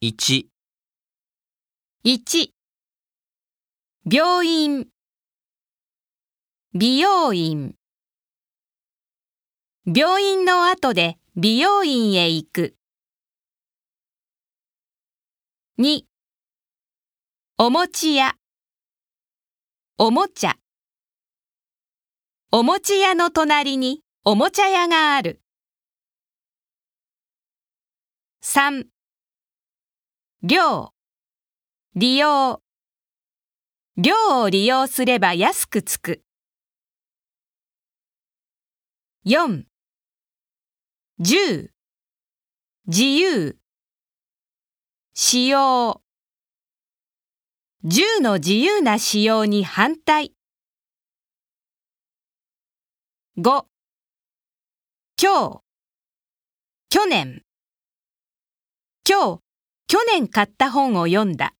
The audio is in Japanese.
1、1病院。美容院。病院の後で美容院へ行く。2お餅屋。おもちゃ。お餅屋の隣におもちゃ屋がある。3寮利用寮を利用すれば安くつく。4 10自由。使用。銃の自由な使用に反対。5今日。去年。今日。去年買った本を読んだ。